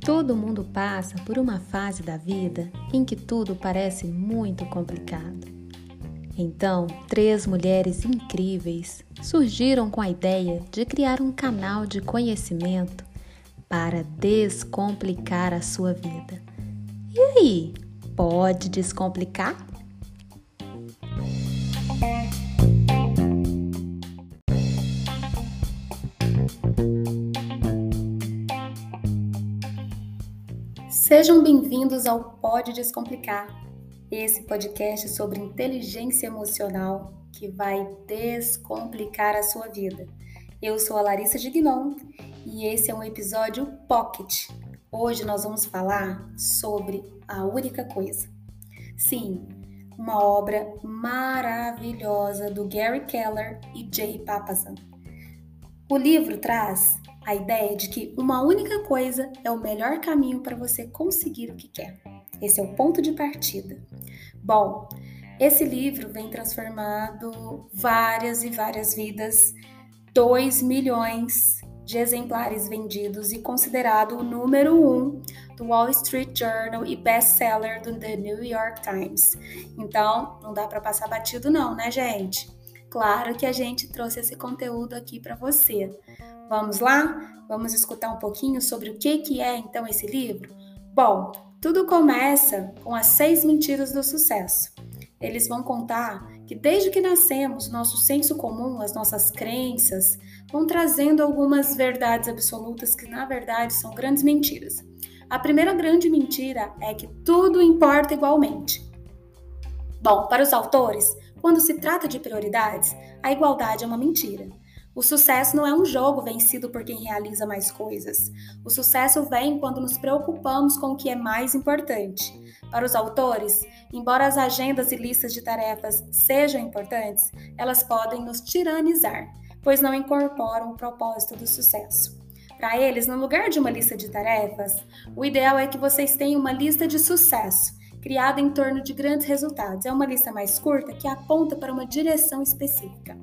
Todo mundo passa por uma fase da vida em que tudo parece muito complicado. Então, três mulheres incríveis surgiram com a ideia de criar um canal de conhecimento para descomplicar a sua vida. E aí, pode descomplicar? Sejam bem-vindos ao Pode Descomplicar, esse podcast sobre inteligência emocional que vai descomplicar a sua vida. Eu sou a Larissa Gignon e esse é um episódio Pocket. Hoje nós vamos falar sobre a única coisa. Sim, uma obra maravilhosa do Gary Keller e Jay Papasan. O livro traz a ideia de que uma única coisa é o melhor caminho para você conseguir o que quer. Esse é o ponto de partida. Bom, esse livro vem transformando várias e várias vidas, 2 milhões de exemplares vendidos e considerado o número um do Wall Street Journal e best-seller do The New York Times. Então, não dá para passar batido não, né, gente? Claro que a gente trouxe esse conteúdo aqui para você. Vamos lá? Vamos escutar um pouquinho sobre o que, que é então esse livro? Bom, tudo começa com as seis mentiras do sucesso. Eles vão contar que desde que nascemos, nosso senso comum, as nossas crenças, vão trazendo algumas verdades absolutas que na verdade são grandes mentiras. A primeira grande mentira é que tudo importa igualmente. Bom, para os autores, quando se trata de prioridades, a igualdade é uma mentira. O sucesso não é um jogo vencido por quem realiza mais coisas. O sucesso vem quando nos preocupamos com o que é mais importante. Para os autores, embora as agendas e listas de tarefas sejam importantes, elas podem nos tiranizar, pois não incorporam o propósito do sucesso. Para eles, no lugar de uma lista de tarefas, o ideal é que vocês tenham uma lista de sucesso, criada em torno de grandes resultados. É uma lista mais curta que aponta para uma direção específica.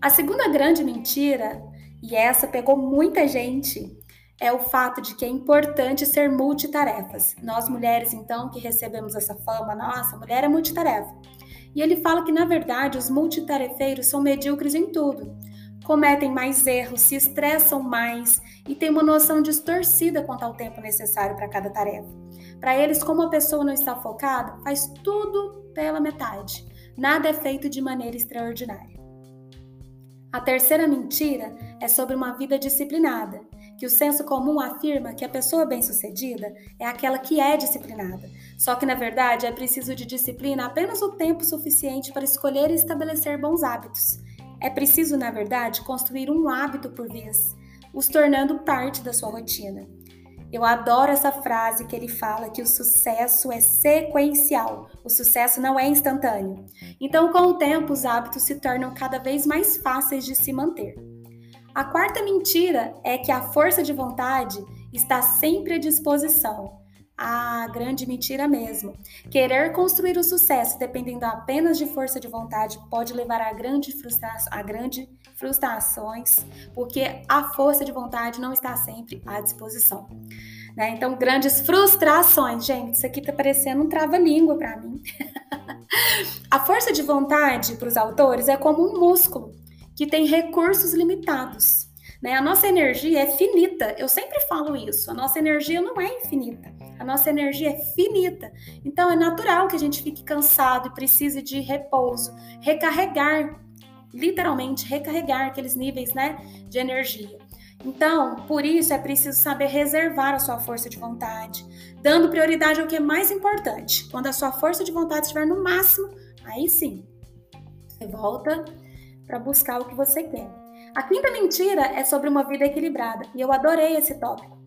A segunda grande mentira, e essa pegou muita gente, é o fato de que é importante ser multitarefas. Nós mulheres, então, que recebemos essa fama, nossa, mulher é multitarefa. E ele fala que, na verdade, os multitarefeiros são medíocres em tudo. Cometem mais erros, se estressam mais e têm uma noção distorcida quanto ao tempo necessário para cada tarefa. Para eles, como a pessoa não está focada, faz tudo pela metade. Nada é feito de maneira extraordinária. A terceira mentira é sobre uma vida disciplinada, que o senso comum afirma que a pessoa bem-sucedida é aquela que é disciplinada. Só que, na verdade, é preciso de disciplina apenas o tempo suficiente para escolher e estabelecer bons hábitos. É preciso, na verdade, construir um hábito por vez, os tornando parte da sua rotina. Eu adoro essa frase que ele fala que o sucesso é sequencial, o sucesso não é instantâneo. Então, com o tempo, os hábitos se tornam cada vez mais fáceis de se manter. A quarta mentira é que a força de vontade está sempre à disposição. A grande mentira mesmo. Querer construir o sucesso dependendo apenas de força de vontade pode levar a, grande frustra a grande frustrações, porque a força de vontade não está sempre à disposição. Né? Então, grandes frustrações. Gente, isso aqui tá parecendo um trava-língua para mim. a força de vontade para os autores é como um músculo que tem recursos limitados. Né? A nossa energia é finita, eu sempre falo isso. A nossa energia não é infinita, a nossa energia é finita. Então é natural que a gente fique cansado e precise de repouso, recarregar, literalmente recarregar aqueles níveis né, de energia. Então, por isso é preciso saber reservar a sua força de vontade, dando prioridade ao que é mais importante. Quando a sua força de vontade estiver no máximo, aí sim, você volta para buscar o que você quer. A quinta mentira é sobre uma vida equilibrada, e eu adorei esse tópico.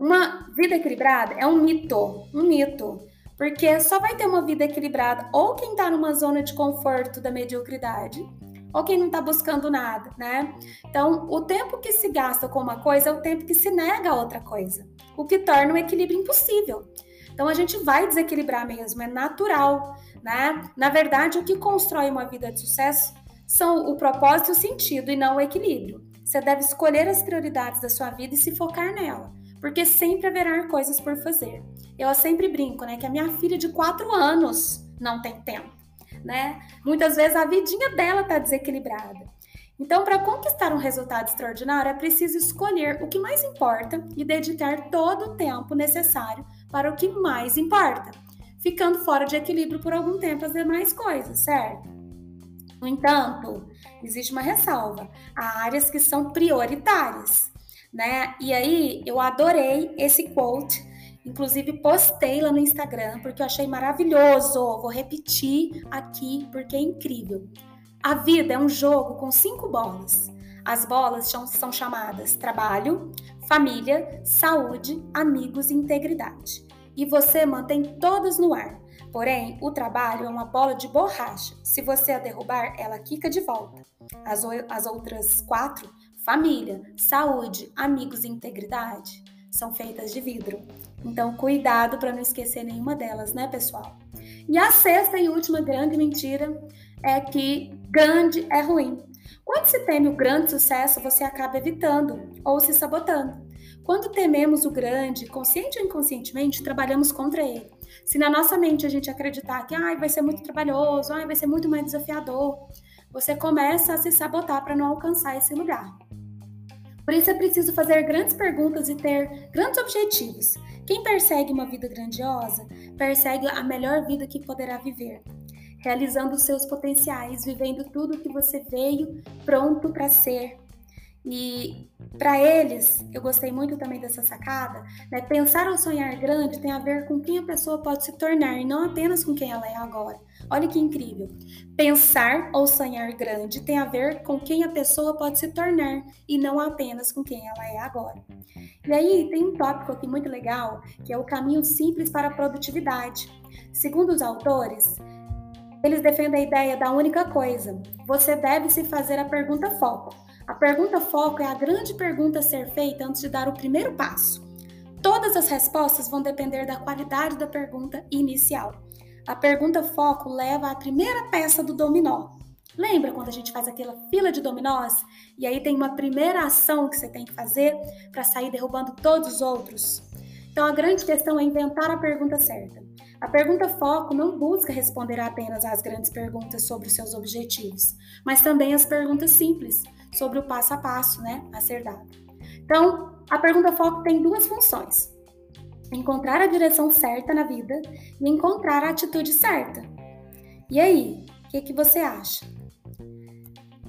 Uma vida equilibrada é um mito, um mito, porque só vai ter uma vida equilibrada ou quem está numa zona de conforto da mediocridade, ou quem não está buscando nada, né? Então, o tempo que se gasta com uma coisa é o tempo que se nega a outra coisa, o que torna o equilíbrio impossível. Então, a gente vai desequilibrar mesmo, é natural, né? Na verdade, o que constrói uma vida de sucesso são o propósito e o sentido e não o equilíbrio. Você deve escolher as prioridades da sua vida e se focar nela, porque sempre haverá coisas por fazer. Eu sempre brinco, né, que a minha filha de 4 anos não tem tempo, né? Muitas vezes a vidinha dela tá desequilibrada. Então, para conquistar um resultado extraordinário, é preciso escolher o que mais importa e dedicar todo o tempo necessário para o que mais importa, ficando fora de equilíbrio por algum tempo as demais coisas, certo? No entanto, existe uma ressalva: há áreas que são prioritárias, né? E aí eu adorei esse quote, inclusive postei lá no Instagram porque eu achei maravilhoso. Vou repetir aqui porque é incrível. A vida é um jogo com cinco bolas. As bolas são, chamadas trabalho, família, saúde, amigos e integridade. E você mantém todas no ar. Porém, o trabalho é uma bola de borracha. Se você a derrubar, ela quica de volta. As, as outras quatro, família, saúde, amigos e integridade, são feitas de vidro. Então, cuidado para não esquecer nenhuma delas, né, pessoal? E a sexta e última grande mentira é que grande é ruim. Quando se teme o grande sucesso, você acaba evitando ou se sabotando. Quando tememos o grande, consciente ou inconscientemente, trabalhamos contra ele. Se na nossa mente a gente acreditar que ah, vai ser muito trabalhoso, ah, vai ser muito mais desafiador, você começa a se sabotar para não alcançar esse lugar. Por isso é preciso fazer grandes perguntas e ter grandes objetivos. Quem persegue uma vida grandiosa, persegue a melhor vida que poderá viver realizando os seus potenciais, vivendo tudo que você veio pronto para ser. E para eles, eu gostei muito também dessa sacada, né? Pensar ou sonhar grande tem a ver com quem a pessoa pode se tornar e não apenas com quem ela é agora. Olha que incrível. Pensar ou sonhar grande tem a ver com quem a pessoa pode se tornar e não apenas com quem ela é agora. E aí tem um tópico aqui muito legal, que é o caminho simples para a produtividade. Segundo os autores, eles defendem a ideia da única coisa. Você deve se fazer a pergunta foco. A pergunta foco é a grande pergunta a ser feita antes de dar o primeiro passo. Todas as respostas vão depender da qualidade da pergunta inicial. A pergunta foco leva à primeira peça do dominó. Lembra quando a gente faz aquela fila de dominós e aí tem uma primeira ação que você tem que fazer para sair derrubando todos os outros? Então a grande questão é inventar a pergunta certa. A pergunta foco não busca responder apenas às grandes perguntas sobre os seus objetivos, mas também as perguntas simples sobre o passo a passo, né, a ser dado. Então, a pergunta foco tem duas funções: encontrar a direção certa na vida e encontrar a atitude certa. E aí, o que, que você acha?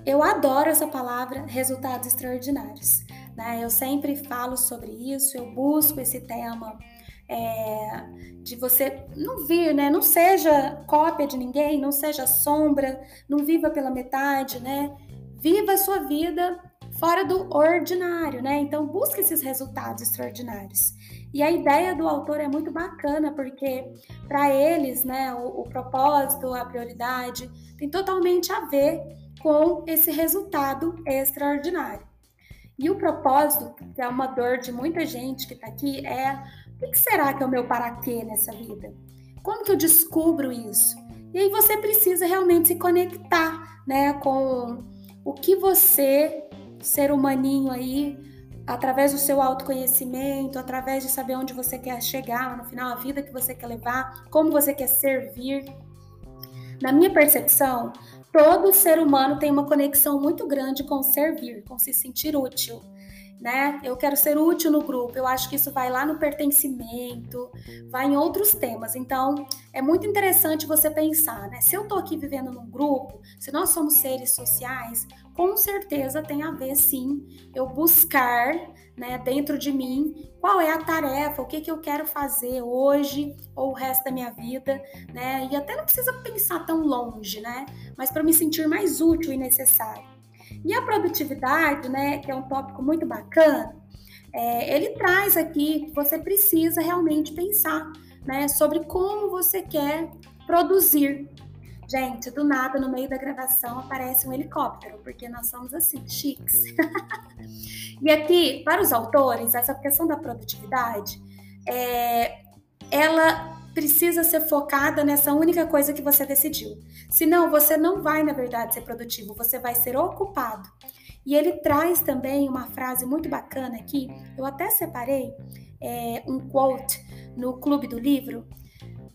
Eu adoro essa palavra resultados extraordinários. Né? Eu sempre falo sobre isso, eu busco esse tema é, de você não vir, né? Não seja cópia de ninguém, não seja sombra, não viva pela metade, né? Viva a sua vida fora do ordinário, né? Então busque esses resultados extraordinários. E a ideia do autor é muito bacana porque para eles, né, o, o propósito, a prioridade tem totalmente a ver com esse resultado extraordinário. E o propósito, que é uma dor de muita gente que está aqui, é o que será que é o meu para quê nessa vida? Como que eu descubro isso? E aí você precisa realmente se conectar, né, com o que você, ser humaninho aí, através do seu autoconhecimento, através de saber onde você quer chegar no final, a vida que você quer levar, como você quer servir. Na minha percepção, todo ser humano tem uma conexão muito grande com servir, com se sentir útil né? Eu quero ser útil no grupo. Eu acho que isso vai lá no pertencimento, vai em outros temas. Então, é muito interessante você pensar, né? Se eu tô aqui vivendo num grupo, se nós somos seres sociais, com certeza tem a ver sim eu buscar, né, dentro de mim, qual é a tarefa, o que que eu quero fazer hoje ou o resto da minha vida, né? E até não precisa pensar tão longe, né? Mas para me sentir mais útil e necessário. E a produtividade, né, que é um tópico muito bacana, é, ele traz aqui que você precisa realmente pensar né, sobre como você quer produzir. Gente, do nada, no meio da gravação, aparece um helicóptero, porque nós somos assim, chiques. e aqui, para os autores, essa questão da produtividade, é, ela precisa ser focada nessa única coisa que você decidiu. Senão, você não vai, na verdade, ser produtivo, você vai ser ocupado. E ele traz também uma frase muito bacana aqui, eu até separei é, um quote no Clube do Livro,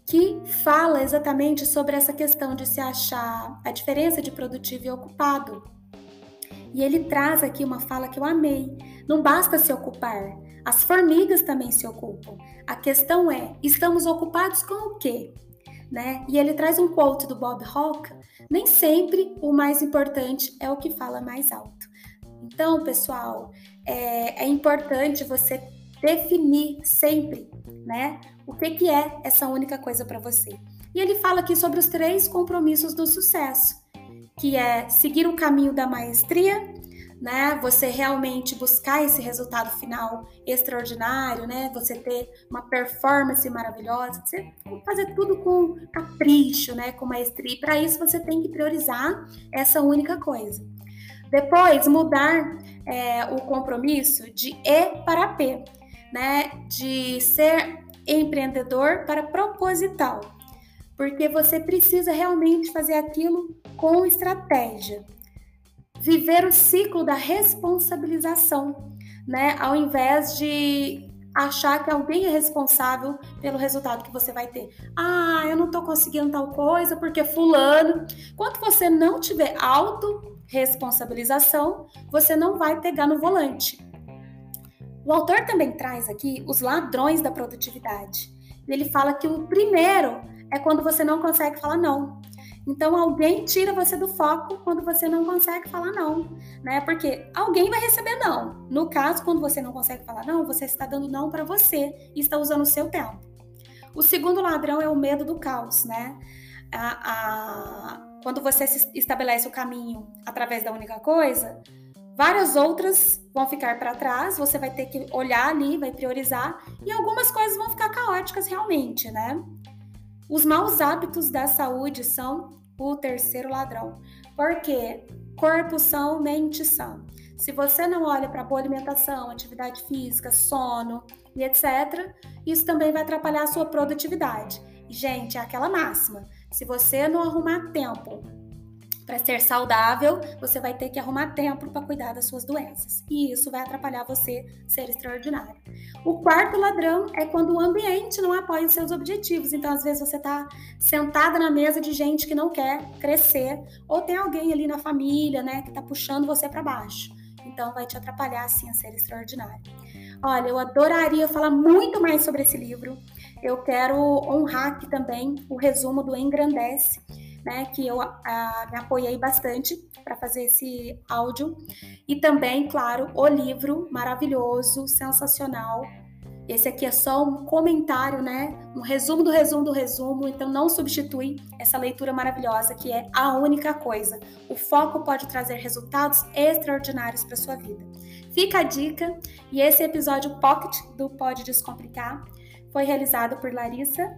que fala exatamente sobre essa questão de se achar a diferença de produtivo e ocupado. E ele traz aqui uma fala que eu amei. Não basta se ocupar, as formigas também se ocupam. A questão é, estamos ocupados com o quê? Né? E ele traz um quote do Bob Hawke: nem sempre o mais importante é o que fala mais alto. Então, pessoal, é, é importante você definir sempre, né, o que, que é essa única coisa para você. E ele fala aqui sobre os três compromissos do sucesso, que é seguir o caminho da maestria, né? Você realmente buscar esse resultado final extraordinário, né? Você ter uma performance maravilhosa, você fazer tudo com capricho, né? Com maestria. E para isso você tem que priorizar essa única coisa. Depois, mudar é, o compromisso de E para P, né? De ser empreendedor para proposital, porque você precisa realmente fazer aquilo com estratégia. Viver o ciclo da responsabilização, né? Ao invés de achar que alguém é responsável pelo resultado que você vai ter. Ah, eu não tô conseguindo tal coisa porque fulano. Quando você não tiver auto-responsabilização, você não vai pegar no volante. O autor também traz aqui os ladrões da produtividade. Ele fala que o primeiro é quando você não consegue falar não. Então alguém tira você do foco quando você não consegue falar não, né? Porque alguém vai receber não. No caso, quando você não consegue falar não, você está dando não para você e está usando o seu tempo. O segundo ladrão é o medo do caos, né? A, a, quando você estabelece o caminho através da única coisa, Várias outras vão ficar para trás, você vai ter que olhar ali, vai priorizar, e algumas coisas vão ficar caóticas realmente, né? Os maus hábitos da saúde são o terceiro ladrão, porque corpo são, mente são. Se você não olha para boa alimentação, atividade física, sono e etc., isso também vai atrapalhar a sua produtividade. Gente, é aquela máxima. Se você não arrumar tempo para ser saudável, você vai ter que arrumar tempo para cuidar das suas doenças. E isso vai atrapalhar você ser extraordinário. O quarto ladrão é quando o ambiente não apoia os seus objetivos. Então, às vezes, você está sentada na mesa de gente que não quer crescer, ou tem alguém ali na família, né, que está puxando você para baixo. Então, vai te atrapalhar, assim, a ser extraordinário. Olha, eu adoraria falar muito mais sobre esse livro. Eu quero honrar aqui também o resumo do Engrandece né, que eu a, me apoiei bastante para fazer esse áudio. E também, claro, o livro maravilhoso, sensacional. Esse aqui é só um comentário, né? Um resumo do resumo do resumo, então não substitui essa leitura maravilhosa que é a única coisa. O foco pode trazer resultados extraordinários para sua vida. Fica a dica e esse episódio pocket do Pode Descomplicar foi realizado por Larissa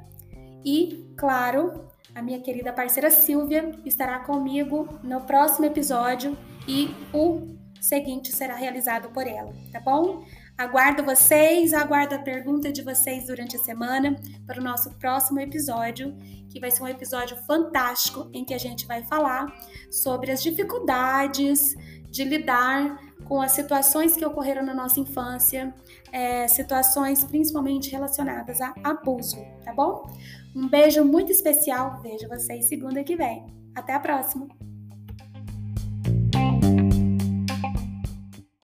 e, claro, a minha querida parceira Silvia estará comigo no próximo episódio e o seguinte será realizado por ela, tá bom? Aguardo vocês, aguardo a pergunta de vocês durante a semana para o nosso próximo episódio, que vai ser um episódio fantástico em que a gente vai falar sobre as dificuldades de lidar com as situações que ocorreram na nossa infância, é, situações principalmente relacionadas a abuso, tá bom? Um beijo muito especial. Vejo vocês segunda que vem. Até a próxima!